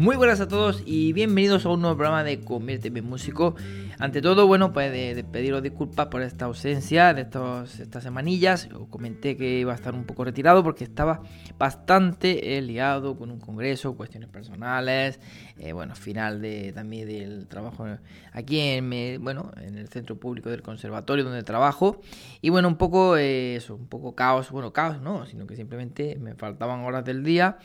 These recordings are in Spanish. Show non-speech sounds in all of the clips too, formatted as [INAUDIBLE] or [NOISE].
Muy buenas a todos y bienvenidos a un nuevo programa de Conviérteme en Músico. Ante todo, bueno, pues de, pediros disculpas por esta ausencia de estos, estas semanillas. Os comenté que iba a estar un poco retirado porque estaba bastante eh, liado con un congreso, cuestiones personales, eh, bueno, final de, también del trabajo aquí en, bueno, en el centro público del conservatorio donde trabajo. Y bueno, un poco eh, eso, un poco caos, bueno, caos no, sino que simplemente me faltaban horas del día.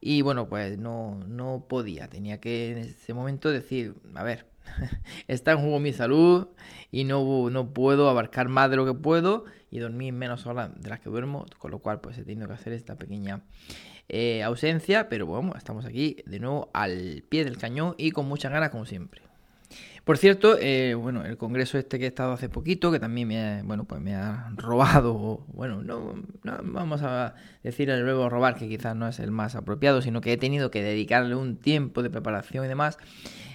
Y bueno, pues no, no podía, tenía que en ese momento decir, a ver, [LAUGHS] está en juego mi salud y no, no puedo abarcar más de lo que puedo y dormir menos horas de las que duermo, con lo cual pues he tenido que hacer esta pequeña eh, ausencia, pero bueno, estamos aquí de nuevo al pie del cañón y con muchas ganas como siempre. Por cierto, eh, bueno, el congreso este que he estado hace poquito, que también me ha, bueno, pues me ha robado, bueno, no, vamos a decir el verbo robar, que quizás no es el más apropiado, sino que he tenido que dedicarle un tiempo de preparación y demás.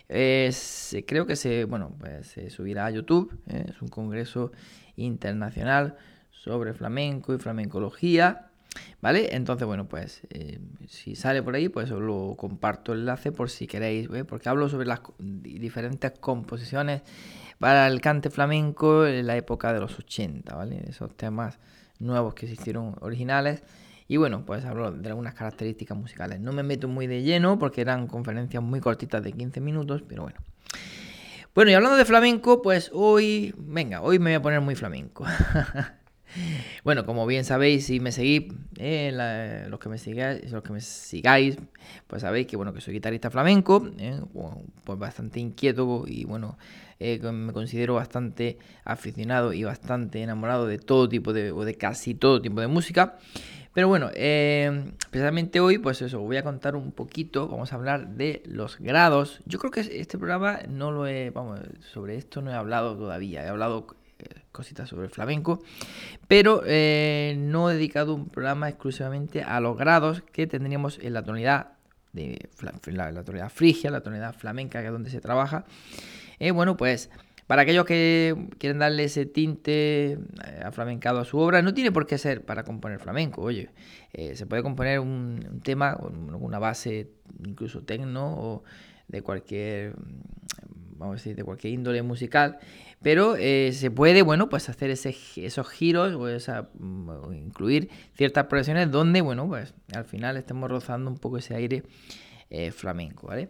creo que se, bueno, pues se subirá a YouTube, ¿eh? es un congreso internacional sobre flamenco y flamencología. ¿Vale? Entonces, bueno, pues eh, si sale por ahí, pues os lo comparto el enlace por si queréis, ¿eh? porque hablo sobre las diferentes composiciones para el cante flamenco en la época de los 80, ¿vale? Esos temas nuevos que se hicieron originales. Y bueno, pues hablo de algunas características musicales. No me meto muy de lleno porque eran conferencias muy cortitas de 15 minutos, pero bueno. Bueno, y hablando de flamenco, pues hoy, venga, hoy me voy a poner muy flamenco. [LAUGHS] Bueno, como bien sabéis, si me seguís, eh, los que me sigáis, los que me sigáis, pues sabéis que bueno que soy guitarrista flamenco, eh, pues bastante inquieto y bueno, eh, me considero bastante aficionado y bastante enamorado de todo tipo de, o de casi todo tipo de música. Pero bueno, especialmente hoy, pues eso, voy a contar un poquito, vamos a hablar de los grados. Yo creo que este programa no lo he, vamos, sobre esto no he hablado todavía, he hablado cositas sobre el flamenco, pero eh, no he dedicado un programa exclusivamente a los grados que tendríamos en la tonalidad de la, tonalidad frigia, la tonalidad flamenca, que es donde se trabaja. Eh, bueno, pues para aquellos que quieren darle ese tinte eh, aflamencado a su obra, no tiene por qué ser para componer flamenco. Oye, se puede componer un, un, tema con una base incluso tecno o de cualquier, vamos a decir, de cualquier índole musical pero eh, se puede, bueno, pues hacer esos giros mm, o, incluir ciertas progresiones donde, bueno, pues al final estemos rozando un poco ese aire eh, flamenco, ¿vale?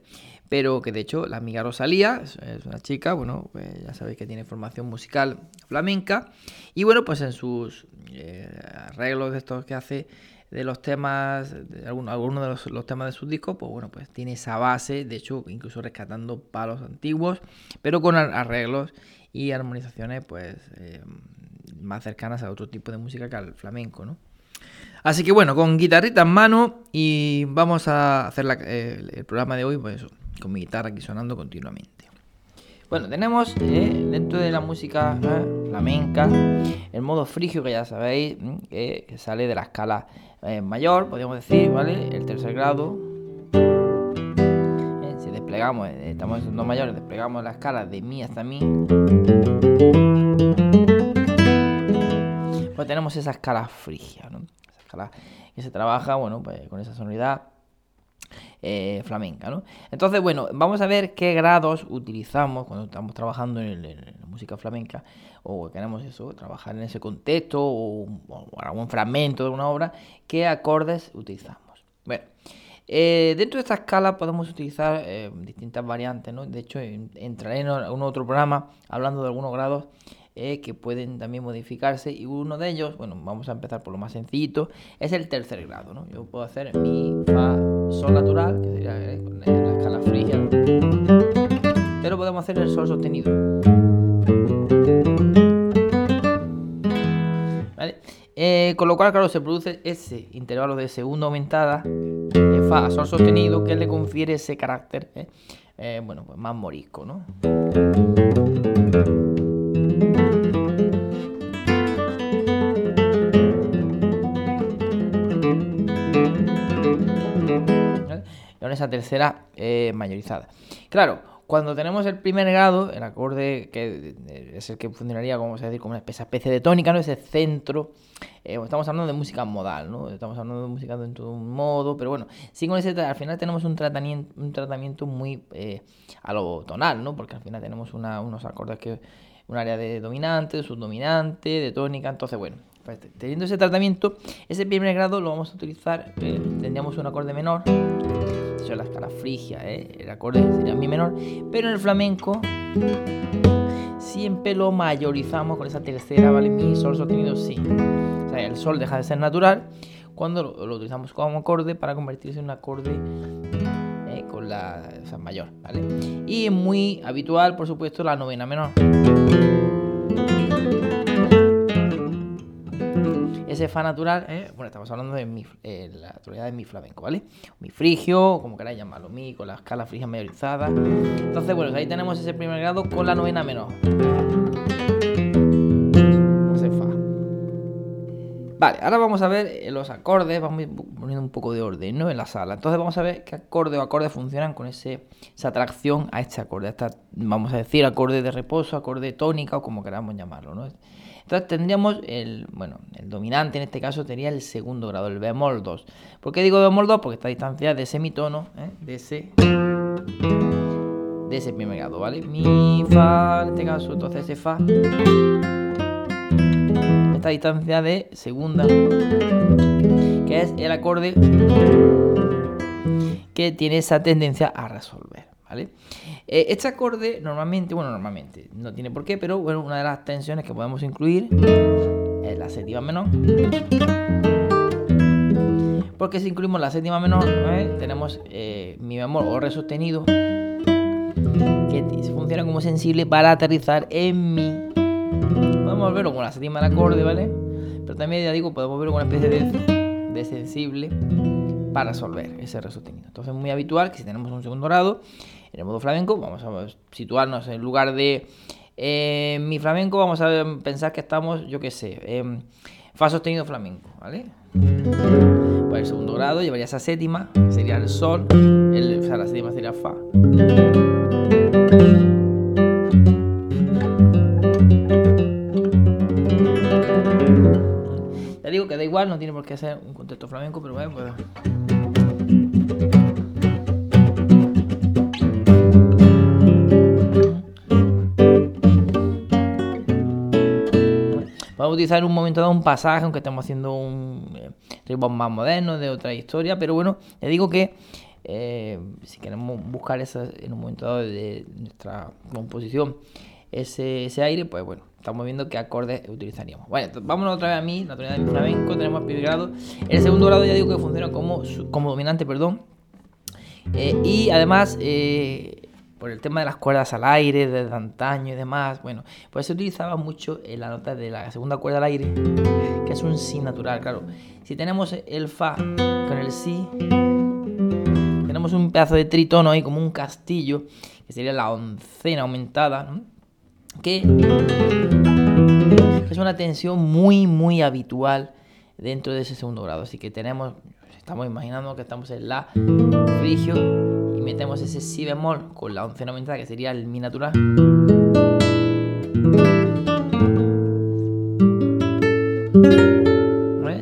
Pero que de hecho la amiga Rosalía es, una chica, bueno, pues ya sabéis que tiene formación musical flamenca y bueno, pues en sus eh, arreglos de estos que hace de los temas, de algunos de los, temas de sus discos, pues bueno, pues tiene esa base, de hecho, incluso rescatando palos antiguos, pero con arreglos y armonizaciones pues eh, más cercanas a otro tipo de música que al flamenco, ¿no? Así que bueno, con guitarrita en mano y vamos a hacer el, programa de hoy, pues con mi guitarra aquí sonando continuamente. Bueno, tenemos eh, dentro de la música eh, flamenca el modo frigio que ya sabéis, que sale de la escala mayor, podríamos decir, ¿vale? El tercer grado, desplegamos, eh, estamos en do mayor, desplegamos la escala de mi hasta mi, pues tenemos esa escala frigia, ¿no? Esa escala que se trabaja, bueno, pues con esa sonoridad eh, flamenca, ¿no? Entonces, bueno, vamos a ver qué grados utilizamos cuando estamos trabajando en, la música flamenca o queremos eso, trabajar en ese contexto o, o algún fragmento de una obra, qué acordes utilizamos. Bueno, eh, dentro de esta escala podemos utilizar eh, distintas variantes, ¿no? De hecho, entraré en un otro programa hablando de algunos grados que pueden también modificarse y uno de ellos, bueno, vamos a empezar por lo más sencillito, es el tercer grado, ¿no? Yo puedo hacer mi, fa, sol natural, que sería la escala frigia, pero podemos hacer el sol sostenido. con lo cual, claro, se produce ese intervalo de segunda aumentada fa a sol sostenido que le confiere ese carácter, eh, eh, bueno, pues más morisco, ¿no? Esa tercera eh, mayorizada. Claro, cuando tenemos el primer grado, el acorde que eh, es el que funcionaría, como se decir, como una especie de tónica, ¿no? Ese centro. Eh, estamos hablando de música modal, ¿no? Estamos hablando de música dentro de un modo, pero bueno, sí con ese, al final tenemos un tratamiento, un tratamiento muy a lo tonal, ¿no? Porque al final tenemos unos acordes que un área de dominante, de subdominante, de tónica, entonces bueno, teniendo ese tratamiento, ese primer grado lo vamos a utilizar, eh, tendríamos un acorde menor, eso es la escala frigia, eh, el acorde sería mi menor, pero en el flamenco siempre lo mayorizamos con esa tercera, ¿vale? Mi, sol sostenido, sí. O sea, el sol deja de ser natural cuando lo, utilizamos como acorde para convertirse en un acorde eh, con la mayor, ¿vale? Y es muy habitual, por supuesto, la novena menor ese fa natural, ¿eh? bueno, estamos hablando de mi, eh, la tonalidad de mi flamenco, ¿vale? Mi frigio, como queráis llamarlo, mi, con la escala frigia mayorizada. Entonces, bueno, ahí tenemos ese primer grado con la novena menor. Vale, ahora vamos a ver eh, los acordes, vamos poniendo un poco de orden, ¿no? En la sala. Entonces vamos a ver qué acorde o acordes funcionan con ese, esa atracción a este acorde, esta, vamos a decir, acorde de reposo, acorde tónica o como queramos llamarlo, ¿no? Entonces tendríamos el, bueno, el dominante en este caso sería el segundo grado, el bemol 2. ¿Por qué digo bemol 2? Porque está a distancia de semitono, ¿eh? de ese de ese primer grado, ¿vale? Mi, fa, en este caso, entonces ese fa esta distancia de segunda, que es el acorde que tiene esa tendencia a resolver, Eh, este acorde normalmente, bueno, normalmente, no tiene por qué, pero bueno, una de las tensiones que podemos incluir es la séptima menor. Porque si incluimos la séptima menor, ¿eh? tenemos eh, mi bemol o re sostenido, que funciona como sensible para aterrizar en mi. Podemos verlo con la séptima del acorde, ¿vale? Pero también, ya digo, podemos verlo con una especie de, de sensible para resolver ese re sostenido. Entonces es muy habitual que si tenemos un segundo grado, en el modo flamenco, vamos a situarnos en lugar de eh, mi flamenco, vamos a pensar que estamos, yo qué sé, en fa sostenido flamenco, ¿vale? Pues el segundo grado llevaría esa séptima, que sería el sol, el, o sea, la séptima sería fa. Ya digo que da igual, no tiene por qué ser un contexto flamenco, pero bueno, utilizar en un momento dado un pasaje, aunque estamos haciendo un eh, más moderno, de otra historia, pero bueno, le digo que eh, si queremos buscar esa, en un momento dado de nuestra composición ese, aire, pues bueno, estamos viendo qué acordes utilizaríamos. Bueno, vámonos otra vez a mí, la tonalidad de flamenco, tenemos el primer grado. El segundo grado ya digo que funciona como, como dominante, perdón. Eh, y además, por el tema de las cuerdas al aire, desde antaño y demás, bueno, pues se utilizaba mucho en la nota de la segunda cuerda al aire, que es un si natural, claro. Si tenemos el fa con el si, tenemos un pedazo de tritono ahí como un castillo, que sería la oncena aumentada, que es una tensión muy, muy habitual dentro de ese segundo grado. Así que tenemos, estamos imaginando que estamos en la frigio metemos ese si bemol con la oncena aumentada, que sería el mi natural.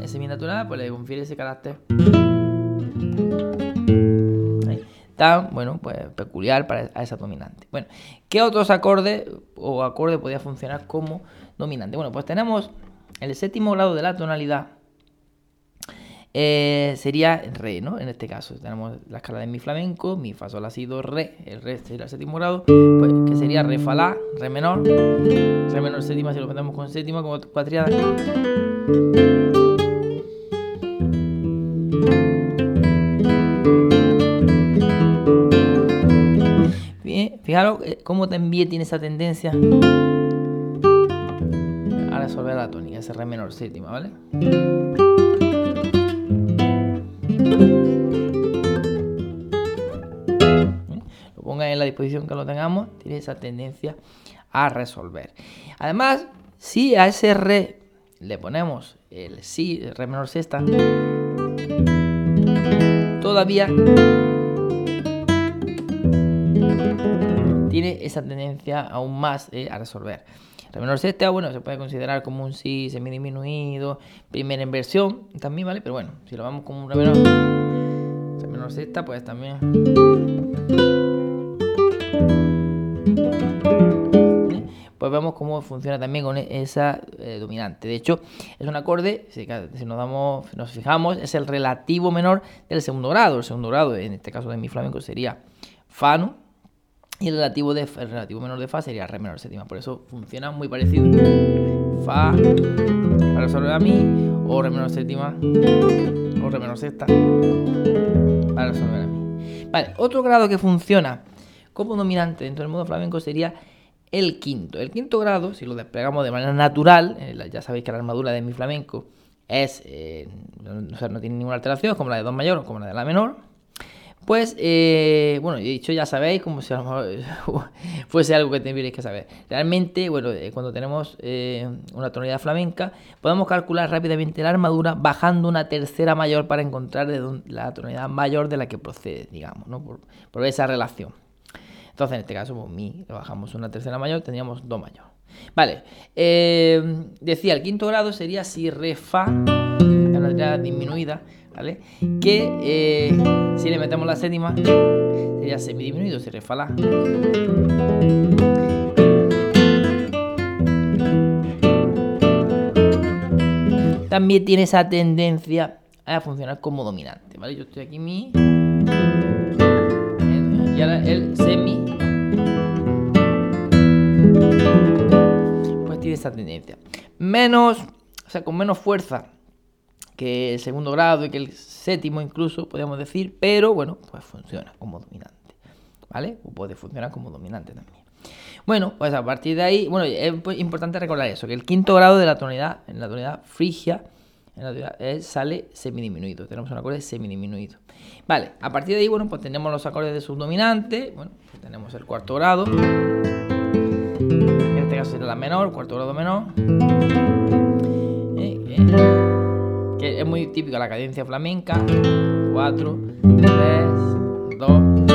Ese mi natural pues le confiere ese carácter tan, bueno, pues peculiar para esa dominante. Bueno, ¿qué otros acordes o acorde podía funcionar como dominante? Bueno, pues tenemos el séptimo grado de la tonalidad eh, sería re, ¿no? En este caso, tenemos la escala de mi flamenco, mi fa sol ha sido re, el re sería el séptimo grado, pues, que sería re fa la, re menor, re menor séptima si lo ponemos con séptima como cuatriada. Bien, fijaros eh, cómo también tiene esa tendencia a resolver la tónica, ese re menor séptima, ¿vale? Lo ponga en la disposición que lo tengamos, tiene esa tendencia a resolver. Además, si a ese re le ponemos el si, el re menor sexta, todavía tiene esa tendencia aún más eh, a resolver. Re menor sexta, bueno, se puede considerar como un si semidisminuido, primera inversión también, ¿vale? Pero bueno, si lo vamos como un re menor, menor sexta, pues también pues vemos cómo funciona también con esa eh, dominante. De hecho, es un acorde, si, nos, damos, nos fijamos, es el relativo menor del segundo grado. El segundo grado, en este caso de mi flamenco, sería Fa, Y el relativo, de, el relativo menor de Fa sería Re menor séptima. Por eso funciona muy parecido. Fa para resolver a Mi, o Re menor séptima, o Re menor sexta para resolver a Mi. Vale, otro grado que funciona como dominante dentro del modo flamenco sería el quinto. El quinto grado, si lo desplegamos de manera natural, eh, ya sabéis que la armadura de mi flamenco es, eh, no, tiene ninguna alteración, como la de Do mayor o como la de La menor. Pues, eh, bueno, he dicho, ya sabéis, como si a lo mejor [LAUGHS] fuese algo que tendríais que saber. Realmente, bueno, cuando tenemos una tonalidad flamenca, podemos calcular rápidamente la armadura bajando una tercera mayor para encontrar la tonalidad mayor de la que procede, digamos, ¿no? por esa relación. Entonces, en este caso, pues mi, bajamos una tercera mayor, tendríamos do mayor. Vale, eh, decía, el quinto grado sería si re fa, en una letra disminuida, ¿vale? Que eh, si le metemos la séptima, sería semidisminuido, si re fa la. También tiene esa tendencia a funcionar como dominante, ¿vale? Yo estoy aquí mi y ahora el semi pues tiene esta tendencia. Menos, o sea, con menos fuerza que el segundo grado y que el séptimo incluso, podríamos decir, pero bueno, pues funciona como dominante. ¿Vale? Puede funcionar como dominante también. Bueno, pues a partir de ahí, bueno, es importante recordar eso, que el quinto grado de la tonalidad, en la tonalidad frigia, en la tonalidad, sale semidisminuido. Tenemos un acorde semidisminuido. Vale, a partir de ahí, bueno, pues tenemos los acordes de subdominante, bueno, pues tenemos el cuarto grado, en este caso sería la menor, cuarto grado menor, eh, eh, que es muy típica la cadencia flamenca, 4, 3, 2, 1.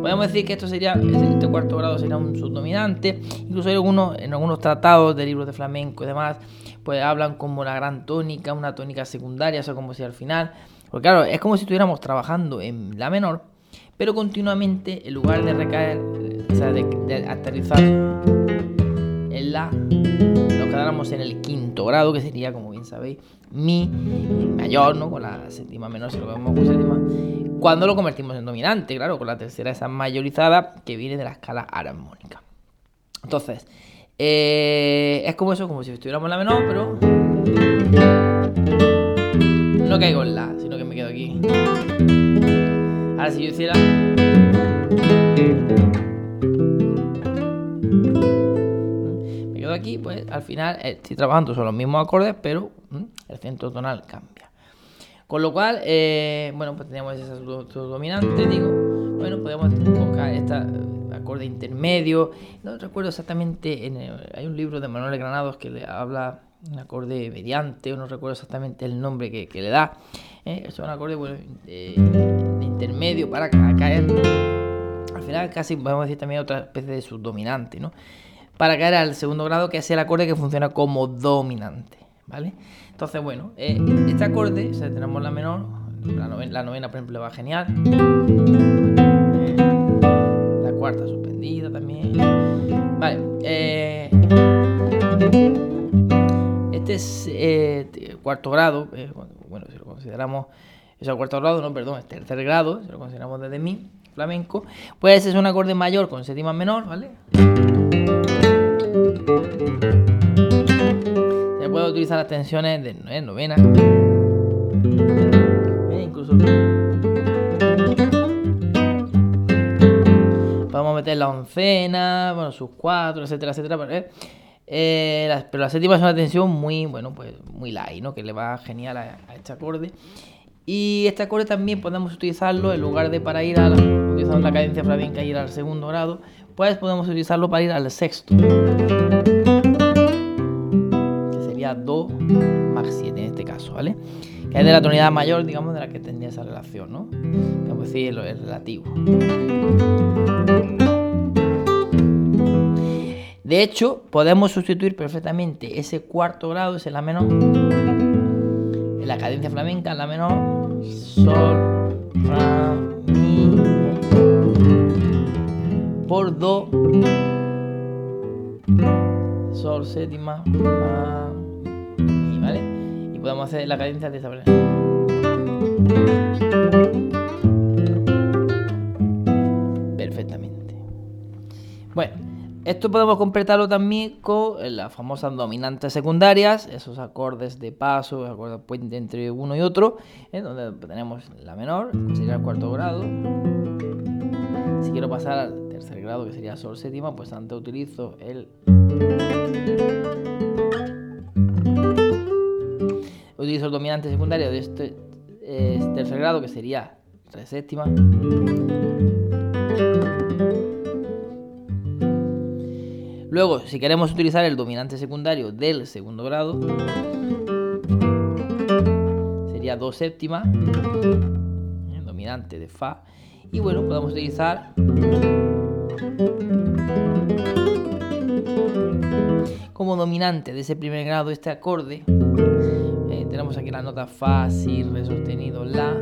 Podemos decir que esto sería, este cuarto grado sería un subdominante, incluso hay algunos, en algunos tratados de libros de flamenco y demás, pues hablan como la gran tónica, una tónica secundaria, o sea, como si al final porque claro, es como si estuviéramos trabajando en la menor, pero continuamente en lugar de recaer, o sea, de, aterrizar la, nos quedáramos en el quinto grado, que sería, como bien sabéis, mi mayor, ¿no? Con la séptima menor, si lo vemos con séptima, cuando lo convertimos en dominante, claro, con la tercera esa mayorizada que viene de la escala armónica. Entonces, eh, es como eso, como si estuviéramos en la menor, pero no caigo en la, sino que me quedo aquí. Ahora si yo hiciera... aquí, pues al final eh, estoy trabajando son los mismos acordes, pero el centro tonal cambia. Con lo cual, eh, bueno, pues tenemos ese dominante, digo. Bueno, podemos buscar este acorde intermedio. No recuerdo exactamente, en hay un libro de Manuel Granados que le habla un acorde mediante, no recuerdo exactamente el nombre que, le da. Es un acorde de, intermedio para caer. Al final casi podemos decir también otra especie de subdominante, ¿no? Para caer al segundo grado, que es el acorde que funciona como dominante, ¿vale? Entonces, bueno, eh, este acorde, o tenemos la menor, la novena, por ejemplo, va genial. la cuarta suspendida también. Vale, eh, este es eh, cuarto grado, eh, bueno, si lo consideramos, es el cuarto grado, no, perdón, es tercer grado, si lo consideramos desde mi, flamenco, pues es un acorde mayor con séptima menor, ¿vale? Utilizar las tensiones de eh, novena, incluso podemos meter la oncena, bueno, sus cuatro, etcétera, etcétera, eh, pero la séptima es una tensión muy, bueno, pues muy light, ¿no? Que le va genial a, este acorde. Y este acorde también podemos utilizarlo en lugar de para ir a la, utilizando la cadencia flamenca ir al segundo grado, pues podemos utilizarlo para ir al sexto. Sería Do más 7 en este caso, ¿vale? Que es de la tonalidad mayor, digamos, de la que tendría esa relación, ¿no? Vamos a decir, es relativo. De hecho, podemos sustituir perfectamente ese cuarto grado, ese la menor, en la cadencia flamenca, la menor, sol, fa, mi, por do, sol séptima. Y podemos hacer la cadencia de esta manera. Perfectamente. Bueno. Esto podemos completarlo también con las famosas dominantes secundarias, esos acordes de paso, acordes puente entre uno y otro, ¿eh? donde tenemos la menor, que sería el cuarto grado. Si quiero pasar al tercer grado, que sería sol séptima, pues antes utilizo el... Utilizo el dominante secundario de este eh, tercer grado, que sería re séptima. Luego, si queremos utilizar el dominante secundario del segundo grado, sería do séptima, el dominante de Fa. Y bueno, podemos utilizar como dominante de ese primer grado este acorde. Tenemos aquí la nota Fa, Si, Re sostenido, La.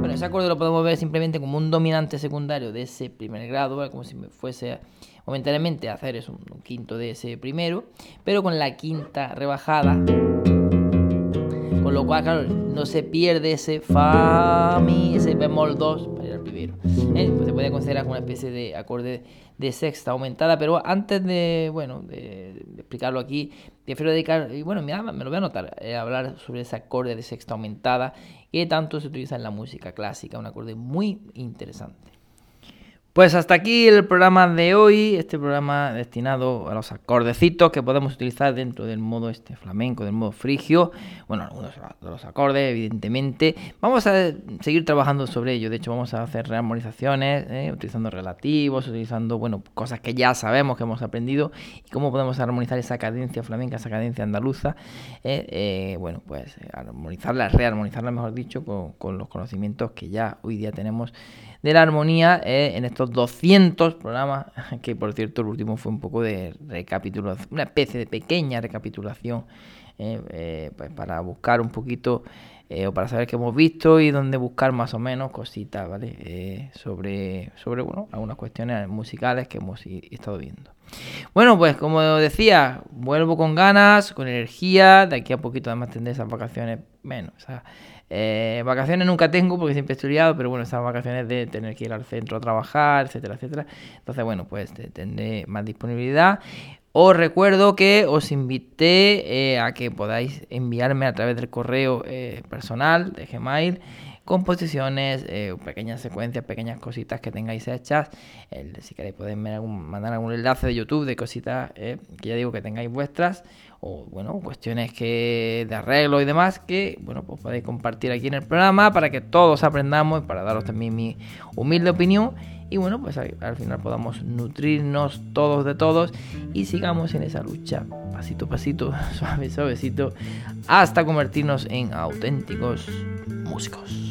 Bueno, ese acorde lo podemos ver simplemente como un dominante secundario de ese primer grado, como si fuese momentáneamente hacer un, un quinto de ese primero, pero con la quinta rebajada con lo cual, claro, no se pierde ese fa, mi, ese bemol 2 para ir al primero. ¿eh? Pues se puede considerar como una especie de acorde de sexta aumentada, pero antes de, bueno, de, explicarlo aquí, prefiero dedicar, y bueno, me, me lo voy a anotar, eh, hablar sobre ese acorde de sexta aumentada que tanto se utiliza en la música clásica, un acorde muy interesante. Pues hasta aquí el programa de hoy, este programa destinado a los acordecitos que podemos utilizar dentro del modo este flamenco, del modo frigio. Bueno, algunos de los acordes, evidentemente. Vamos a seguir trabajando sobre ello. De hecho, vamos a hacer rearmonizaciones, ¿eh? utilizando relativos, utilizando, bueno, cosas que ya sabemos que hemos aprendido y cómo podemos armonizar esa cadencia flamenca, esa cadencia andaluza. ¿eh? Eh, bueno, pues armonizarla, rearmonizarla, mejor dicho, con, con los conocimientos que ya hoy día tenemos de la armonía eh, en estos 200 programas, [LAUGHS] que por cierto el último fue un poco de recapitulación, una especie de pequeña recapitulación eh, eh, pues para buscar un poquito o para saber qué hemos visto y dónde buscar más o menos cositas, ¿vale? sobre, sobre bueno, algunas cuestiones musicales que hemos estado viendo. Bueno, pues como decía, vuelvo con ganas, con energía, de aquí a poquito además tendré esas vacaciones menos. Eh, vacaciones nunca tengo porque siempre estoy liado, pero bueno, esas vacaciones de tener que ir al centro a trabajar, etcétera, etcétera. Entonces, bueno, pues tendré más disponibilidad. Os recuerdo que os invité eh, a que podáis enviarme a través del correo eh, personal de Gmail composiciones, pequeñas secuencias, pequeñas cositas que tengáis hechas. si queréis podéis mandar algún enlace de YouTube de cositas que ya digo que tengáis vuestras o bueno, cuestiones que de arreglo y demás que bueno, pues podéis compartir aquí en el programa para que todos aprendamos y para daros también mi humilde opinión y bueno, pues al, final podamos nutrirnos todos de todos y sigamos en esa lucha pasito a pasito, [LAUGHS] suave, suavecito hasta convertirnos en auténticos músicos.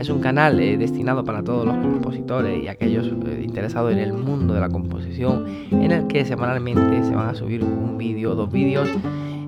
Es un canal eh, destinado para todos los compositores y aquellos eh, interesados en el mundo de la composición, en el que semanalmente se van a subir un vídeo dos vídeos